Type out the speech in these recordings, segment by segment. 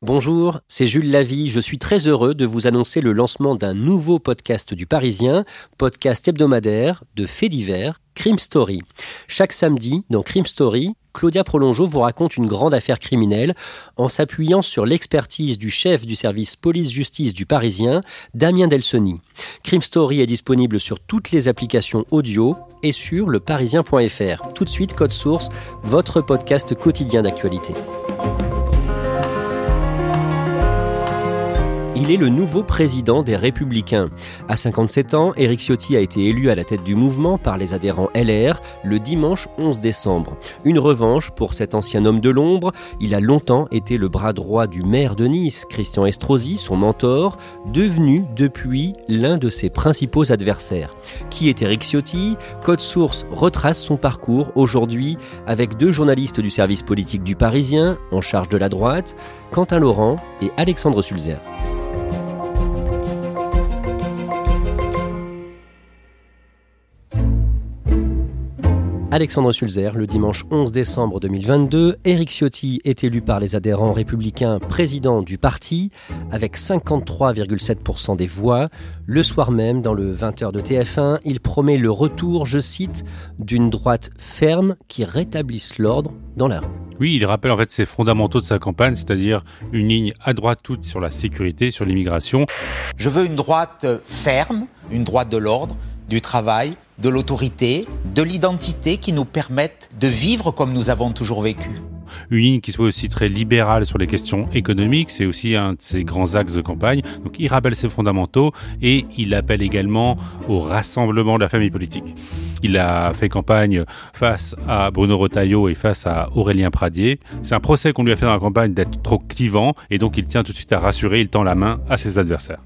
Bonjour, c'est Jules Lavie. Je suis très heureux de vous annoncer le lancement d'un nouveau podcast du Parisien, podcast hebdomadaire de faits divers, Crime Story. Chaque samedi, dans Crime Story, Claudia Prolongeau vous raconte une grande affaire criminelle en s'appuyant sur l'expertise du chef du service police-justice du Parisien, Damien Delsoni. Crime Story est disponible sur toutes les applications audio et sur leparisien.fr. Tout de suite, Code Source, votre podcast quotidien d'actualité. Il est le nouveau président des Républicains. À 57 ans, Éric Ciotti a été élu à la tête du mouvement par les adhérents LR le dimanche 11 décembre. Une revanche pour cet ancien homme de l'ombre. Il a longtemps été le bras droit du maire de Nice, Christian Estrosi, son mentor, devenu depuis l'un de ses principaux adversaires. Qui est Éric Ciotti? Code Source retrace son parcours aujourd'hui avec deux journalistes du service politique du Parisien en charge de la droite, Quentin Laurent et Alexandre Sulzer. Alexandre Sulzer, le dimanche 11 décembre 2022, Éric Ciotti est élu par les adhérents républicains président du parti avec 53,7% des voix. Le soir même, dans le 20h de TF1, il promet le retour, je cite, d'une droite ferme qui rétablisse l'ordre dans la rue. Oui, il rappelle en fait ses fondamentaux de sa campagne, c'est-à-dire une ligne à droite toute sur la sécurité, sur l'immigration. Je veux une droite ferme, une droite de l'ordre, du travail, de l'autorité, de l'identité qui nous permettent de vivre comme nous avons toujours vécu. Une ligne qui soit aussi très libérale sur les questions économiques, c'est aussi un de ses grands axes de campagne. Donc il rappelle ses fondamentaux et il appelle également au rassemblement de la famille politique. Il a fait campagne face à Bruno Retailleau et face à Aurélien Pradier. C'est un procès qu'on lui a fait dans la campagne d'être trop clivant et donc il tient tout de suite à rassurer, il tend la main à ses adversaires.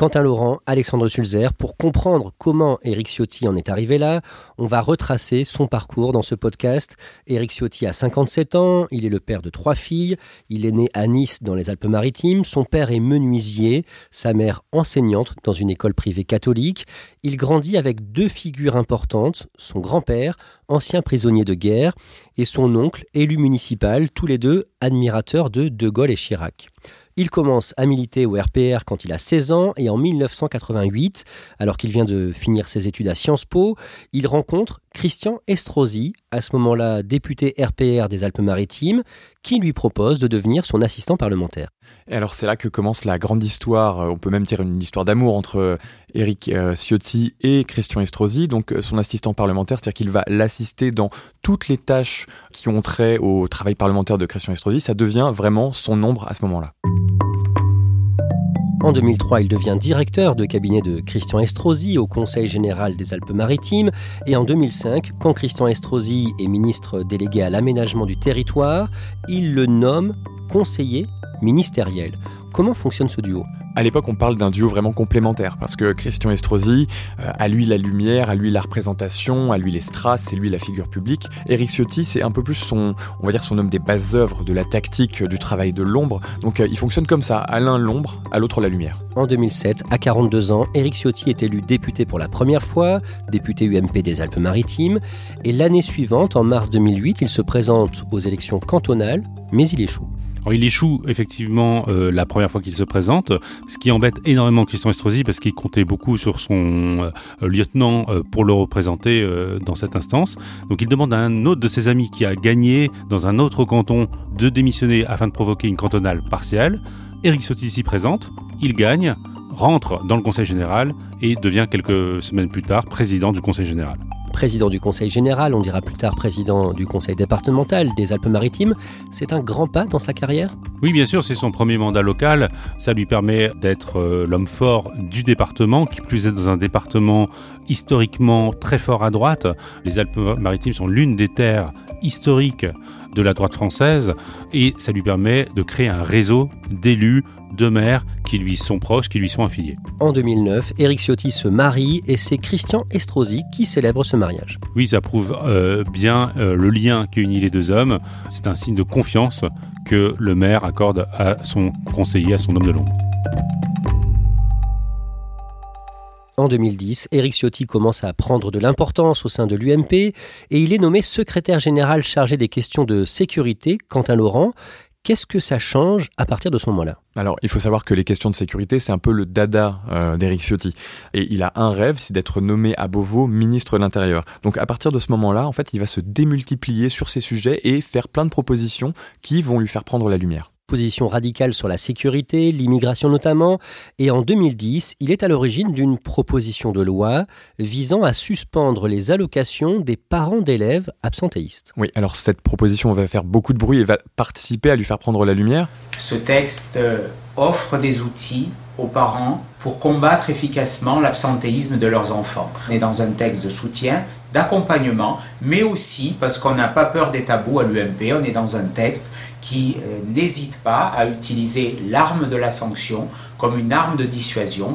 Quentin Laurent, Alexandre Sulzer, pour comprendre comment Éric Ciotti en est arrivé là, on va retracer son parcours dans ce podcast. Éric Ciotti a 57 ans, il est le père de trois filles, il est né à Nice dans les Alpes-Maritimes, son père est menuisier, sa mère enseignante dans une école privée catholique. Il grandit avec deux figures importantes, son grand-père, ancien prisonnier de guerre, et son oncle, élu municipal, tous les deux admirateurs de De Gaulle et Chirac. Il commence à militer au RPR quand il a 16 ans et en 1988, alors qu'il vient de finir ses études à Sciences Po, il rencontre Christian Estrosi, à ce moment-là député RPR des Alpes-Maritimes, qui lui propose de devenir son assistant parlementaire. Et alors c'est là que commence la grande histoire, on peut même dire une histoire d'amour entre Éric Ciotti et Christian Estrosi, donc son assistant parlementaire, c'est-à-dire qu'il va l'assister dans toutes les tâches qui ont trait au travail parlementaire de Christian Estrosi, ça devient vraiment son ombre à ce moment-là. En 2003, il devient directeur de cabinet de Christian Estrosi au Conseil général des Alpes-Maritimes. Et en 2005, quand Christian Estrosi est ministre délégué à l'aménagement du territoire, il le nomme conseiller ministériel. Comment fonctionne ce duo? À l'époque, on parle d'un duo vraiment complémentaire parce que Christian Estrosi, euh, à lui la lumière, à lui la représentation, à lui les strass, c'est lui la figure publique. Eric Ciotti, c'est un peu plus son, on va dire son homme des bases œuvres, de la tactique, du travail de l'ombre. Donc euh, il fonctionne comme ça, à l'un l'ombre, à l'autre la lumière. En 2007, à 42 ans, Eric Ciotti est élu député pour la première fois, député UMP des Alpes-Maritimes, et l'année suivante, en mars 2008, il se présente aux élections cantonales, mais il échoue. Il échoue effectivement euh, la première fois qu'il se présente, ce qui embête énormément Christian Estrosi parce qu'il comptait beaucoup sur son euh, lieutenant euh, pour le représenter dans cette instance. Donc il demande à un autre de ses amis qui a gagné dans un autre canton de démissionner afin de provoquer une cantonale partielle. Éric Ciotti s'y présente, il gagne, rentre dans le Conseil général et devient quelques semaines plus tard président du Conseil général président du Conseil général, on dira plus tard président du Conseil départemental des Alpes-Maritimes. C'est un grand pas dans sa carrière? Oui, bien sûr, c'est son premier mandat local. Ça lui permet d'être euh, l'homme fort du département, qui plus est dans un département historiquement très fort à droite. Les Alpes-Maritimes sont l'une des terres historiques de la droite française et ça lui permet de créer un réseau d'élus de maires qui lui sont proches, qui lui sont affiliés. En 2009, Éric Ciotti se marie et c'est Christian Estrosi qui célèbre ce mariage. Oui, ça prouve euh, bien euh, le lien qui unit les deux hommes. C'est un signe de confiance que le maire accorde à son conseiller, à son homme de l'ombre. En 2010, Éric Ciotti commence à prendre de l'importance au sein de l'UMP et il est nommé secrétaire général chargé des questions de sécurité, Quentin Laurent. Qu'est-ce que ça change à partir de ce moment-là? Alors, il faut savoir que les questions de sécurité, c'est un peu le dada euh, d'Éric Ciotti. Et il a un rêve, c'est d'être nommé à Beauvau ministre de l'Intérieur. Donc, à partir de ce moment-là, en fait, il va se démultiplier sur ces sujets et faire plein de propositions qui vont lui faire prendre la lumière position radicale sur la sécurité, l'immigration notamment, et en 2010, il est à l'origine d'une proposition de loi visant à suspendre les allocations des parents d'élèves absentéistes. Oui, alors cette proposition va faire beaucoup de bruit et va participer à lui faire prendre la lumière. Ce texte euh, offre des outils aux parents pour combattre efficacement l'absentéisme de leurs enfants. On est dans un texte de soutien, d'accompagnement, mais aussi, parce qu'on n'a pas peur des tabous à l'UMP, on est dans un texte qui euh, n'hésite pas à utiliser l'arme de la sanction comme une arme de dissuasion.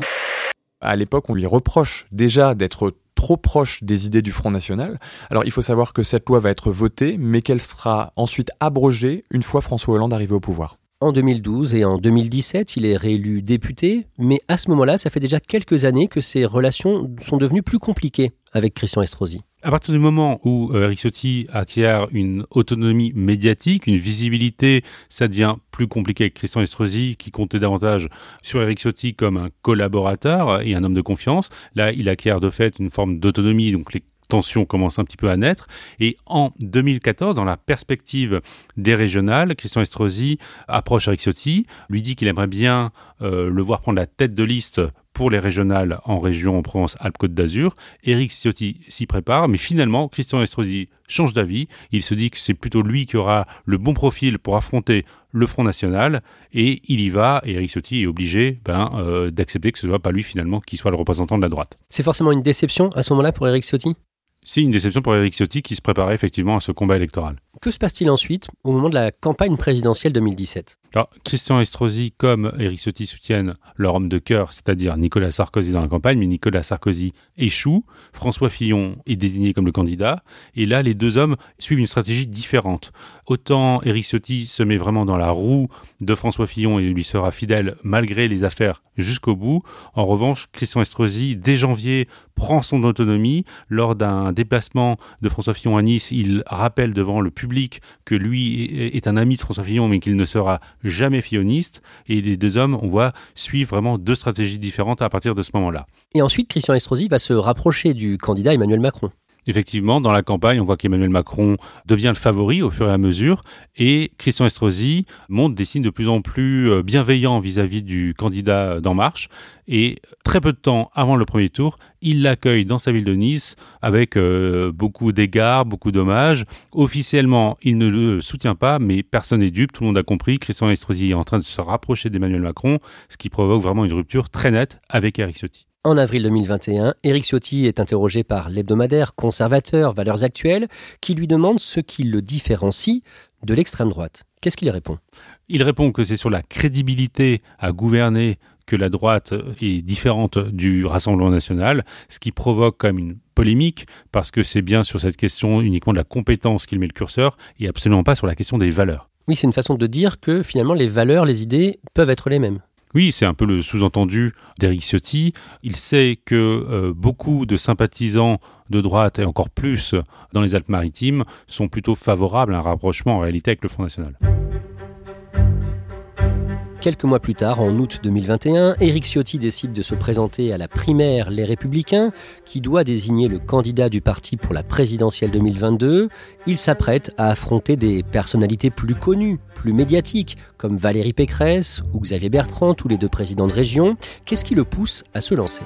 À l'époque, on lui reproche déjà d'être trop proche des idées du Front National. Alors il faut savoir que cette loi va être votée, mais qu'elle sera ensuite abrogée une fois François Hollande arrivé au pouvoir. En 2012 et en 2017, il est réélu député, mais à ce moment-là, ça fait déjà quelques années que ses relations sont devenues plus compliquées avec Christian Estrosi. À partir du moment où euh, Eric Ciotti acquiert une autonomie médiatique, une visibilité, ça devient plus compliqué avec Christian Estrosi qui comptait davantage sur Eric Ciotti comme un collaborateur et un homme de confiance. Là, il acquiert de fait une forme d'autonomie, donc les tension commence un petit peu à naître. Et en 2014, dans la perspective des régionales, Christian Estrosi approche Eric Ciotti, lui dit qu'il aimerait bien euh, le voir prendre la tête de liste pour les régionales en région en Provence-Alpes-Côte d'Azur. Éric Ciotti s'y prépare, mais finalement, Christian Estrosi change d'avis. Il se dit que c'est plutôt lui qui aura le bon profil pour affronter le Front National, et il y va, et Éric Ciotti est obligé ben, euh, d'accepter que ce ne soit pas lui finalement qui soit le représentant de la droite. C'est forcément une déception à ce moment-là pour Éric Ciotti? C'est une déception pour Eric Ciotti qui se préparait effectivement à ce combat électoral. Que se passe-t-il ensuite au moment de la campagne présidentielle 2017 Alors, Christian Estrosi comme Eric Ciotti soutiennent leur homme de cœur, c'est-à-dire Nicolas Sarkozy dans la campagne, mais Nicolas Sarkozy échoue. François Fillon est désigné comme le candidat. Et là, les deux hommes suivent une stratégie différente. Autant Eric Ciotti se met vraiment dans la roue de François Fillon et lui sera fidèle malgré les affaires jusqu'au bout. En revanche, Christian Estrosi, dès janvier, prend son autonomie. Lors d'un déplacement de François Fillon à Nice, il rappelle devant le public que lui est un ami de François Fillon, mais qu'il ne sera jamais filloniste. Et les deux hommes, on voit, suivent vraiment deux stratégies différentes à partir de ce moment-là. Et ensuite, Christian Estrosi va se rapprocher du candidat Emmanuel Macron. Effectivement, dans la campagne, on voit qu'Emmanuel Macron devient le favori au fur et à mesure et Christian Estrosi montre des signes de plus en plus euh, bienveillants vis-à-vis du candidat d'En Marche. Et très peu de temps avant le premier tour, il l'accueille dans sa ville de Nice avec euh, beaucoup d'égards, beaucoup d'hommages. Officiellement, il ne le soutient pas, mais personne n'est dupe, tout le monde a compris. Christian Estrosi est en train de se rapprocher d'Emmanuel Macron, ce qui provoque vraiment une rupture très nette avec Eric Ciotti. En avril 2021, Éric Ciotti est interrogé par l'hebdomadaire conservateur Valeurs Actuelles qui lui demande ce qui le différencie de l'extrême droite. Qu'est-ce qu'il répond? Il répond que c'est sur la crédibilité à gouverner que la droite est différente du Rassemblement national, ce qui provoque quand même une polémique, parce que c'est bien sur cette question uniquement de la compétence qu'il met le curseur, et absolument pas sur la question des valeurs. Oui, c'est une façon de dire que finalement les valeurs, les idées peuvent être les mêmes. Oui, c'est un peu le sous-entendu d'Éric Ciotti. Il sait que euh, beaucoup de sympathisants de droite, et encore plus dans les Alpes-Maritimes, sont plutôt favorables à un rapprochement en réalité avec le Front National. Quelques mois plus tard, en août 2021, Éric Ciotti décide de se présenter à la primaire Les Républicains, qui doit désigner le candidat du parti pour la présidentielle 2022. Il s'apprête à affronter des personnalités plus connues, plus médiatiques, comme Valérie Pécresse ou Xavier Bertrand, tous les deux présidents de région. Qu'est-ce qui le pousse à se lancer?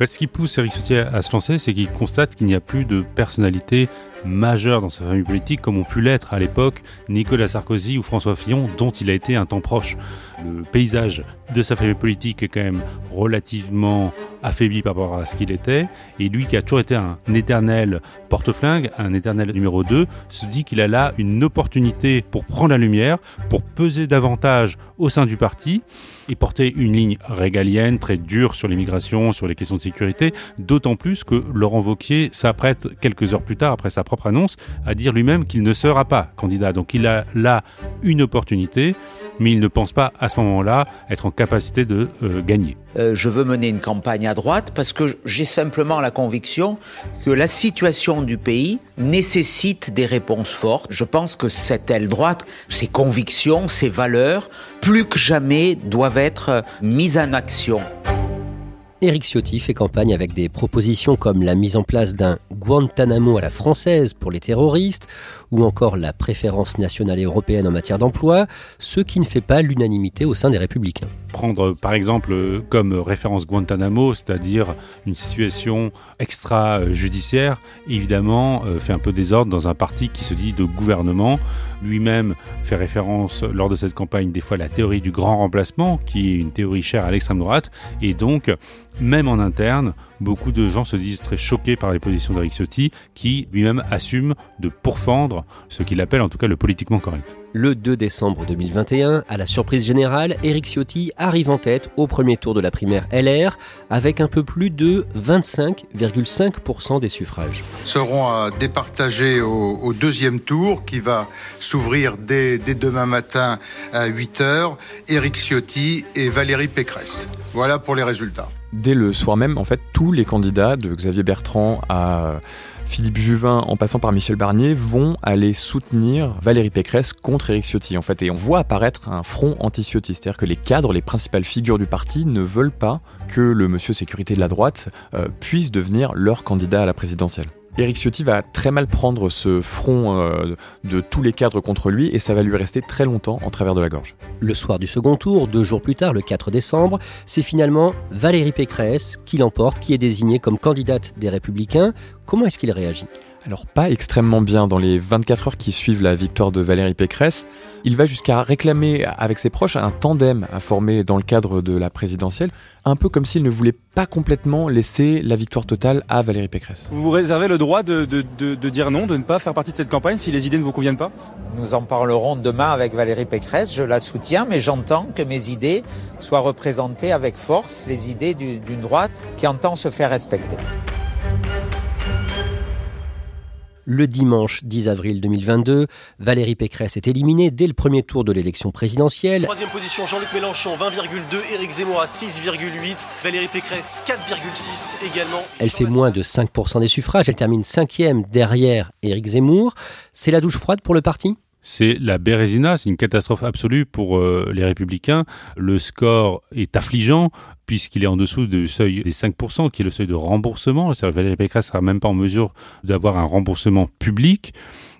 Ce qui pousse Éric Ciotti à se lancer, c'est qu'il constate qu'il n'y a plus de personnalité majeur dans sa famille politique, comme ont pu l'être à l'époque Nicolas Sarkozy ou François Fillon, dont il a été un temps proche. Le paysage de sa famille politique est quand même relativement affaibli par rapport à ce qu'il était, et lui qui a toujours été un éternel porte-flingue, un éternel numéro 2, se dit qu'il a là une opportunité pour prendre la lumière, pour peser davantage au sein du parti et porter une ligne régalienne très dure sur l'immigration, sur les questions de sécurité, d'autant plus que Laurent Vauquier s'apprête quelques heures plus tard, après sa propre annonce, à dire lui-même qu'il ne sera pas candidat. Donc il a là une opportunité, mais il ne pense pas à ce moment-là être en capacité de euh, gagner. Euh, je veux mener une campagne à droite parce que j'ai simplement la conviction que la situation du pays nécessite des réponses fortes. Je pense que cette aile droite, ses convictions, ses valeurs, plus que jamais doivent être mises en action. Éric Ciotti fait campagne avec des propositions comme la mise en place d'un Guantanamo à la française pour les terroristes ou encore la préférence nationale et européenne en matière d'emploi, ce qui ne fait pas l'unanimité au sein des républicains. Prendre par exemple comme référence Guantanamo, c'est-à-dire une situation extra-judiciaire, évidemment euh, fait un peu désordre dans un parti qui se dit de gouvernement. Lui-même fait référence lors de cette campagne des fois à la théorie du grand remplacement, qui est une théorie chère à l'extrême droite, et donc même en interne, beaucoup de gens se disent très choqués par les positions d'Eric Ciotti, qui lui-même assume de pourfendre ce qu'il appelle en tout cas le politiquement correct. Le 2 décembre 2021, à la surprise générale, Éric Ciotti arrive en tête au premier tour de la primaire LR avec un peu plus de 25,5% des suffrages. Seront à départager au, deuxième tour qui va s'ouvrir dès, dès, demain matin à 8h. Éric Ciotti et Valérie Pécresse. Voilà pour les résultats. Dès le soir même, en fait, tous les candidats de Xavier Bertrand à Philippe Juvin, en passant par Michel Barnier, vont aller soutenir Valérie Pécresse contre Éric Ciotti, en fait. Et on voit apparaître un front anti-Ciotti, c'est-à-dire que les cadres, les principales figures du parti ne veulent pas que le monsieur sécurité de la droite euh, puisse devenir leur candidat à la présidentielle. Éric Ciotti va très mal prendre ce front euh, de tous les cadres contre lui et ça va lui rester très longtemps en travers de la gorge. Le soir du second tour, deux jours plus tard, le 4 décembre, c'est finalement Valérie Pécresse qui l'emporte, qui est désignée comme candidate des Républicains. Comment est-ce qu'il réagit? Alors pas extrêmement bien dans les 24 heures qui suivent la victoire de Valérie Pécresse. Il va jusqu'à réclamer avec ses proches un tandem à former dans le cadre de la présidentielle, un peu comme s'il ne voulait pas complètement laisser la victoire totale à Valérie Pécresse. Vous vous réservez le droit de, de dire non, de ne pas faire partie de cette campagne si les idées ne vous conviennent pas? Nous en parlerons demain avec Valérie Pécresse, je la soutiens, mais j'entends que mes idées soient représentées avec force, les idées d'une droite qui entend se faire respecter. Le dimanche 10 avril 2022, Valérie Pécresse est éliminée dès le premier tour de l'élection présidentielle. Troisième position, Jean-Luc Mélenchon, 20,2, Éric Zemmour à 6,8, Valérie Pécresse 4,6 également. Elle fait moins de 5% des suffrages, elle termine cinquième derrière Éric Zemmour. C'est la douche froide pour le parti? C'est la Bérésina, c'est une catastrophe absolue pour euh, les républicains. Le score est affligeant puisqu'il est en dessous du seuil des 5%, qui est le seuil de remboursement. Valérie Pécresse sera même pas en mesure d'avoir un remboursement public.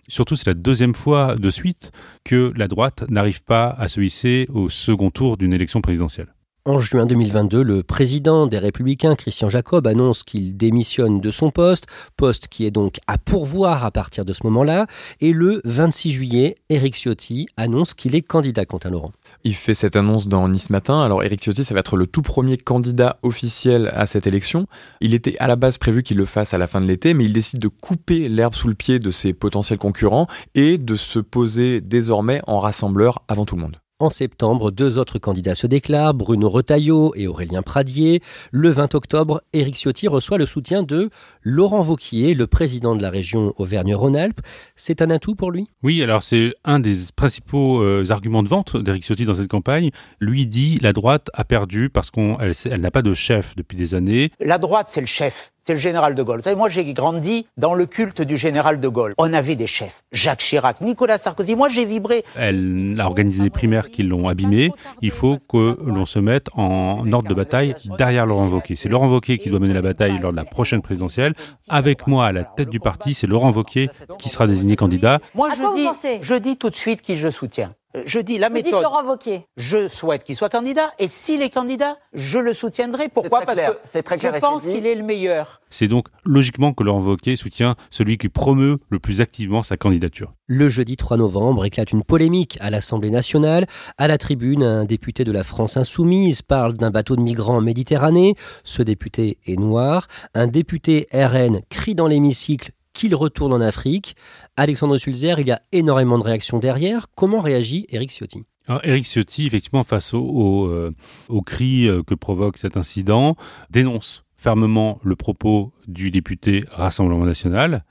Surtout, c'est la deuxième fois de suite que la droite n'arrive pas à se hisser au second tour d'une élection présidentielle. En juin 2022, le président des Républicains, Christian Jacob, annonce qu'il démissionne de son poste, poste qui est donc à pourvoir à partir de ce moment-là. Et le 26 juillet, Éric Ciotti annonce qu'il est candidat, Quentin Laurent. Il fait cette annonce dans Nice Matin. Alors Éric Ciotti, ça va être le tout premier candidat officiel à cette élection. Il était à la base prévu qu'il le fasse à la fin de l'été, mais il décide de couper l'herbe sous le pied de ses potentiels concurrents et de se poser désormais en rassembleur avant tout le monde. En septembre, deux autres candidats se déclarent, Bruno Retailleau et Aurélien Pradier. Le 20 octobre, Éric Ciotti reçoit le soutien de Laurent Vauquier, le président de la région Auvergne-Rhône-Alpes. C'est un atout pour lui? Oui, alors c'est un des principaux euh, arguments de vente d'Éric Ciotti dans cette campagne. Lui dit la droite a perdu parce qu'elle n'a pas de chef depuis des années. La droite, c'est le chef. C'est le général de Gaulle. Vous savez, moi, j'ai grandi dans le culte du général de Gaulle. On avait des chefs. Jacques Chirac, Nicolas Sarkozy. Moi, j'ai vibré. Elle a organisé des primaires qui l'ont abîmé. Il faut que l'on se mette en ordre de bataille derrière Laurent Wauquiez. C'est Laurent Wauquiez qui doit mener la bataille lors de la prochaine présidentielle. Avec moi à la tête du parti, c'est Laurent Wauquiez qui sera désigné candidat. Moi, je dis, je dis tout de suite qui je soutiens. Euh, je dis la Vous méthode. dites Laurent Wauquiez. Je souhaite qu'il soit candidat et s'il est candidat, je le soutiendrai. Pourquoi très Parce clair. que C'est très clair je pense qu'il est le meilleur. C'est donc logiquement que Laurent Wauquiez soutient celui qui promeut le plus activement sa candidature. Le jeudi 3 novembre éclate une polémique à l'Assemblée nationale. À la tribune, un député de la France insoumise parle d'un bateau de migrants en Méditerranée. Ce député est noir. Un député RN crie dans l'hémicycle qu'il retourne en Afrique. Alexandre Sulzer, il y a énormément de réactions derrière. Comment réagit Éric Ciotti? Éric Ciotti, effectivement, face au, au, euh, au cri euh, que provoque cet incident, dénonce fermement le propos du député Rassemblement national,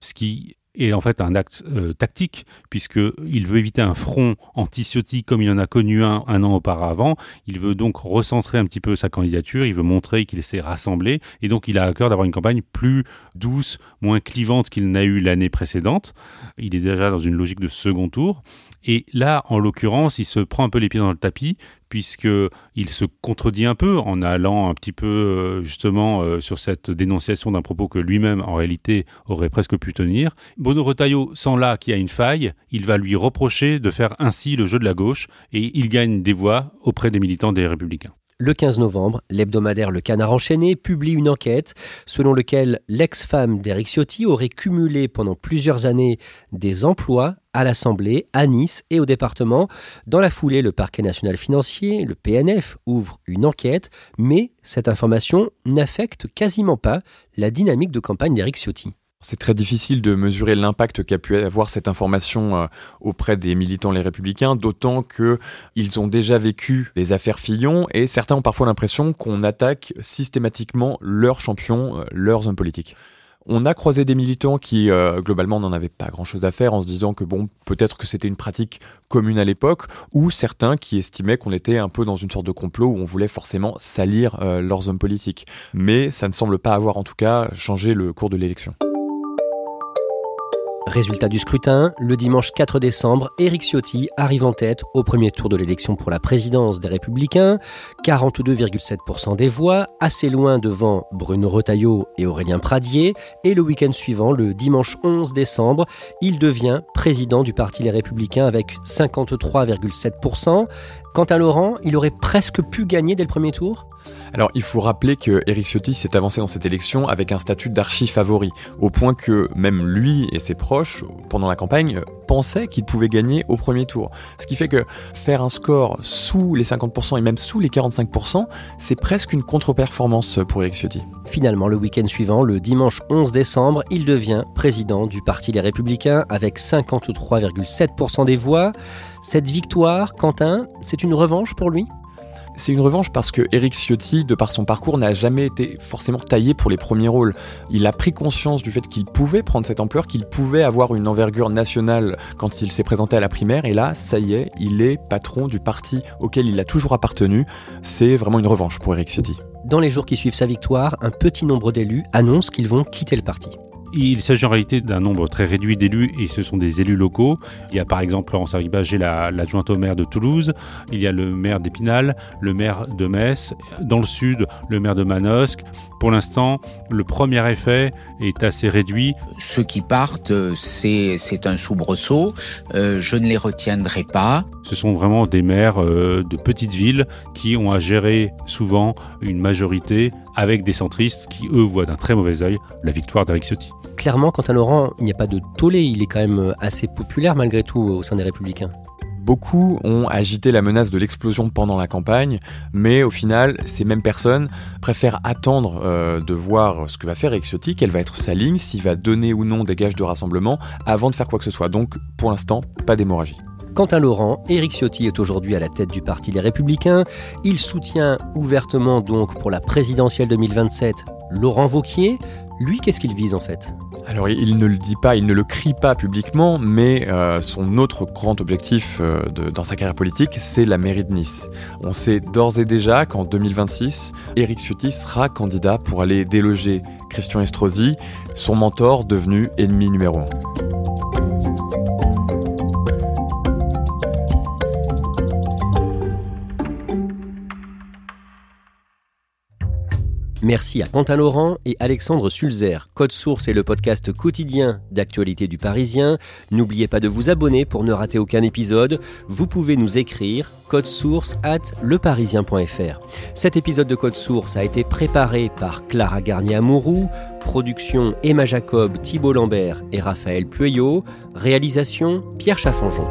ce qui est en fait un acte euh, tactique, puisqu'il veut éviter un front anti-Ciotti comme il en a connu un un an auparavant. Il veut donc recentrer un petit peu sa candidature, il veut montrer qu'il s'est rassemblé, et donc il a à cœur d'avoir une campagne plus douce, moins clivante qu'il n'a eu l'année précédente. Il est déjà dans une logique de second tour. Et là, en l'occurrence, il se prend un peu les pieds dans le tapis, puisqu'il se contredit un peu en allant un petit peu euh, justement euh, sur cette dénonciation d'un propos que lui-même, en réalité, aurait presque pu tenir. Bruno Retailleau sent là qu'il y a une faille, il va lui reprocher de faire ainsi le jeu de la gauche, et il gagne des voix auprès des militants des Républicains. Le 15 novembre, l'hebdomadaire Le Canard enchaîné publie une enquête selon laquelle l'ex-femme d'Éric Ciotti aurait cumulé pendant plusieurs années des emplois à l'Assemblée, à Nice et au département. Dans la foulée, le parquet national financier, le PNF, ouvre une enquête, mais cette information n'affecte quasiment pas la dynamique de campagne d'Éric Ciotti. C'est très difficile de mesurer l'impact qu'a pu avoir cette information euh, auprès des militants les républicains, d'autant que ils ont déjà vécu les affaires Fillon et certains ont parfois l'impression qu'on attaque systématiquement leurs champions, euh, leurs hommes politiques. On a croisé des militants qui, euh, globalement, n'en avaient pas grand-chose à faire en se disant que, bon, peut-être que c'était une pratique commune à l'époque, ou certains qui estimaient qu'on était un peu dans une sorte de complot où on voulait forcément salir euh, leurs hommes politiques. Mais ça ne semble pas avoir, en tout cas, changé le cours de l'élection. Résultat du scrutin, le dimanche 4 décembre, Éric Ciotti arrive en tête au premier tour de l'élection pour la présidence des Républicains, 42,7% des voix, assez loin devant Bruno Retailleau et Aurélien Pradier, et le week-end suivant, le dimanche 11 décembre, il devient président du Parti Les Républicains avec 53,7%. Quant à Laurent, il aurait presque pu gagner dès le premier tour? Alors, il faut rappeler que Éric Ciotti s'est avancé dans cette élection avec un statut d'archi-favori, au point que même lui et ses proches, pendant la campagne, pensaient qu'il pouvait gagner au premier tour. Ce qui fait que faire un score sous les 50% et même sous les 45%, c'est presque une contre-performance pour Éric Ciotti. Finalement, le week-end suivant, le dimanche 11 décembre, il devient président du Parti Les Républicains avec 53,7% des voix. Cette victoire, Quentin, c'est une revanche pour lui? C'est une revanche parce que Éric Ciotti, de par son parcours, n'a jamais été forcément taillé pour les premiers rôles. Il a pris conscience du fait qu'il pouvait prendre cette ampleur, qu'il pouvait avoir une envergure nationale quand il s'est présenté à la primaire, et là, ça y est, il est patron du parti auquel il a toujours appartenu. C'est vraiment une revanche pour Éric Ciotti. Dans les jours qui suivent sa victoire, un petit nombre d'élus annoncent qu'ils vont quitter le parti. Il s'agit en réalité d'un nombre très réduit d'élus et ce sont des élus locaux. Il y a par exemple Laurence Arribagé, la- l'adjointe au maire de Toulouse, il y a le maire d'Épinal, le maire de Metz, dans le sud, le maire de Manosque. Pour l'instant, le premier effet est assez réduit. Ceux qui partent, c'est c'est un soubresaut. Euh, je ne les retiendrai pas. Ce sont vraiment des maires euh, de petites villes qui ont à gérer souvent une majorité avec des centristes qui, eux, voient d'un très mauvais œil la victoire d'Éric Ciotti. Clairement, quant à Laurent, il n'y a pas de tollé, il est quand même assez populaire malgré tout au sein des Républicains. Beaucoup ont agité la menace de l'explosion pendant la campagne, mais au final, ces mêmes personnes préfèrent attendre euh, de voir ce que va faire Éric Ciotti, quelle va être sa ligne, s'il va donner ou non des gages de rassemblement, avant de faire quoi que ce soit. Donc, pour l'instant, pas d'hémorragie. Quant à Laurent, Éric Ciotti est aujourd'hui à la tête du parti Les Républicains. Il soutient ouvertement donc pour la présidentielle 2027 Laurent Vauquier. Lui, qu'est-ce qu'il vise en fait? Alors, il ne le dit pas, il ne le crie pas publiquement, mais euh, son autre grand objectif euh, dans sa carrière politique, c'est la mairie de Nice. On sait d'ores et déjà qu'en 2026, Éric Ciotti sera candidat pour aller déloger Christian Estrosi, son mentor devenu ennemi numéro un. Merci à Quentin Laurent et Alexandre Sulzer. Code Source est le podcast quotidien d'actualité du Parisien. N'oubliez pas de vous abonner pour ne rater aucun épisode. Vous pouvez nous écrire code source at leparisien.fr. Cet épisode de Code Source a été préparé par Clara Garnier-Amouroux, production Emma Jacob, Thibault Lambert et Raphaël Pueyo, réalisation Pierre Chaffanjon.